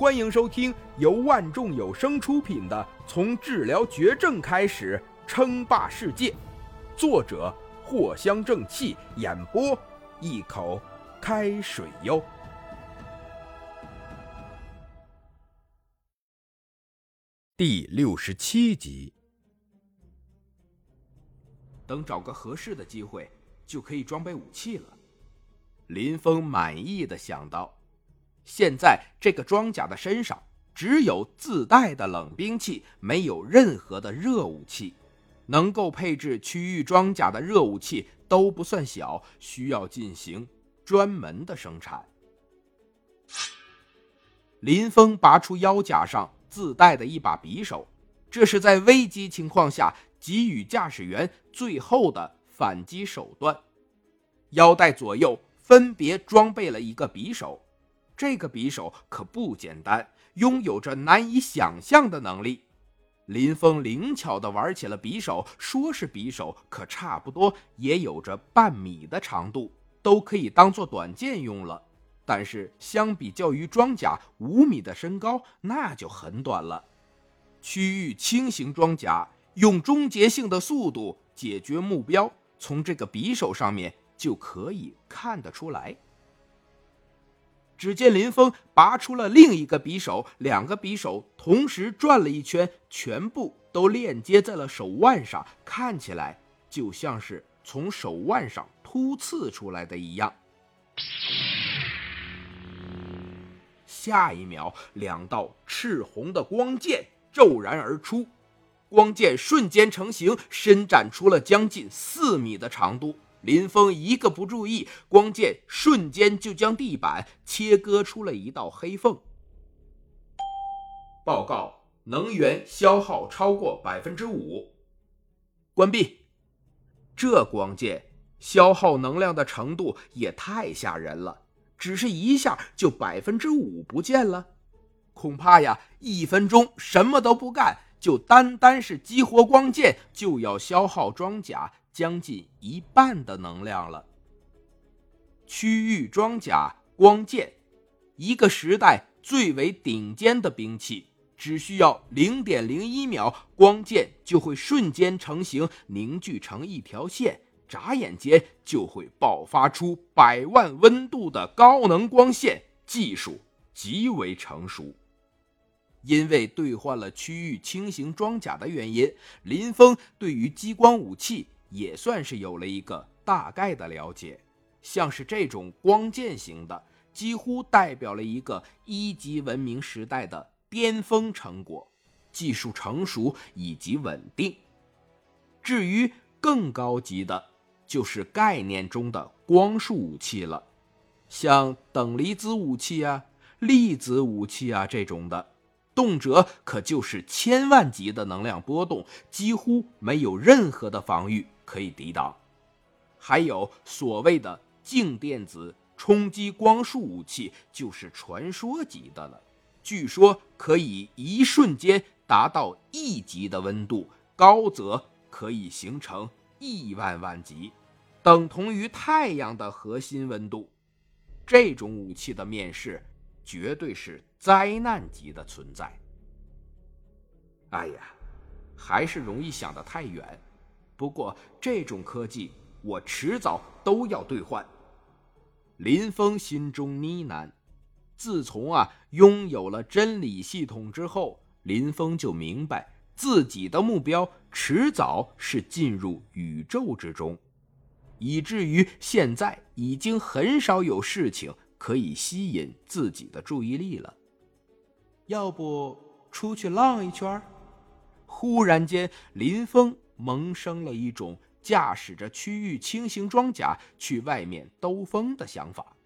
欢迎收听由万众有声出品的《从治疗绝症开始称霸世界》，作者藿香正气，演播一口开水哟。第六十七集，等找个合适的机会，就可以装备武器了。林峰满意的想到。现在这个装甲的身上只有自带的冷兵器，没有任何的热武器。能够配置区域装甲的热武器都不算小，需要进行专门的生产。林峰拔出腰甲上自带的一把匕首，这是在危机情况下给予驾驶员最后的反击手段。腰带左右分别装备了一个匕首。这个匕首可不简单，拥有着难以想象的能力。林峰灵巧地玩起了匕首，说是匕首，可差不多也有着半米的长度，都可以当做短剑用了。但是相比较于装甲五米的身高，那就很短了。区域轻型装甲用终结性的速度解决目标，从这个匕首上面就可以看得出来。只见林峰拔出了另一个匕首，两个匕首同时转了一圈，全部都链接在了手腕上，看起来就像是从手腕上突刺出来的一样。下一秒，两道赤红的光剑骤然而出，光剑瞬间成型，伸展出了将近四米的长度。林峰一个不注意，光剑瞬间就将地板切割出了一道黑缝。报告，能源消耗超过百分之五。关闭。这光剑消耗能量的程度也太吓人了，只是一下就百分之五不见了。恐怕呀，一分钟什么都不干，就单单是激活光剑，就要消耗装甲。将近一半的能量了。区域装甲光剑，一个时代最为顶尖的兵器，只需要零点零一秒，光剑就会瞬间成型，凝聚成一条线，眨眼间就会爆发出百万温度的高能光线，技术极为成熟。因为兑换了区域轻型装甲的原因，林峰对于激光武器。也算是有了一个大概的了解，像是这种光剑型的，几乎代表了一个一级文明时代的巅峰成果，技术成熟以及稳定。至于更高级的，就是概念中的光束武器了，像等离子武器啊、粒子武器啊这种的。动辄可就是千万级的能量波动，几乎没有任何的防御可以抵挡。还有所谓的静电子冲击光束武器，就是传说级的了。据说可以一瞬间达到亿级的温度，高则可以形成亿万万级，等同于太阳的核心温度。这种武器的面世。绝对是灾难级的存在。哎呀，还是容易想得太远。不过这种科技，我迟早都要兑换。林峰心中呢喃。自从啊拥有了真理系统之后，林峰就明白自己的目标迟早是进入宇宙之中，以至于现在已经很少有事情。可以吸引自己的注意力了。要不出去浪一圈？忽然间，林峰萌生了一种驾驶着区域轻型装甲去外面兜风的想法。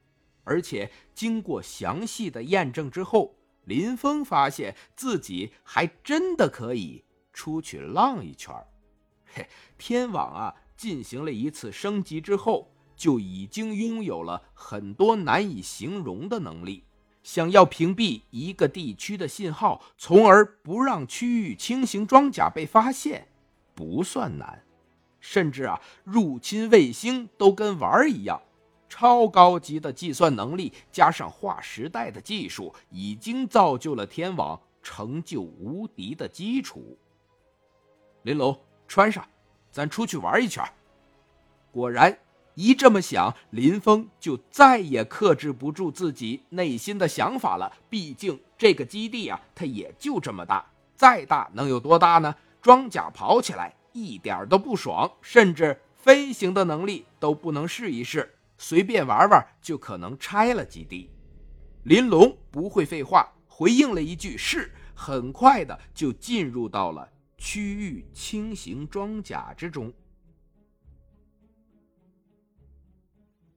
而且经过详细的验证之后，林峰发现自己还真的可以出去浪一圈。嘿，天网啊，进行了一次升级之后。就已经拥有了很多难以形容的能力。想要屏蔽一个地区的信号，从而不让区域轻型装甲被发现，不算难。甚至啊，入侵卫星都跟玩儿一样。超高级的计算能力加上划时代的技术，已经造就了天网成就无敌的基础。林龙，穿上，咱出去玩一圈。果然，一这么想，林峰就再也克制不住自己内心的想法了。毕竟这个基地啊，它也就这么大，再大能有多大呢？装甲跑起来一点都不爽，甚至飞行的能力都不能试一试。随便玩玩就可能拆了基地。林龙不会废话，回应了一句“是”，很快的就进入到了区域轻型装甲之中。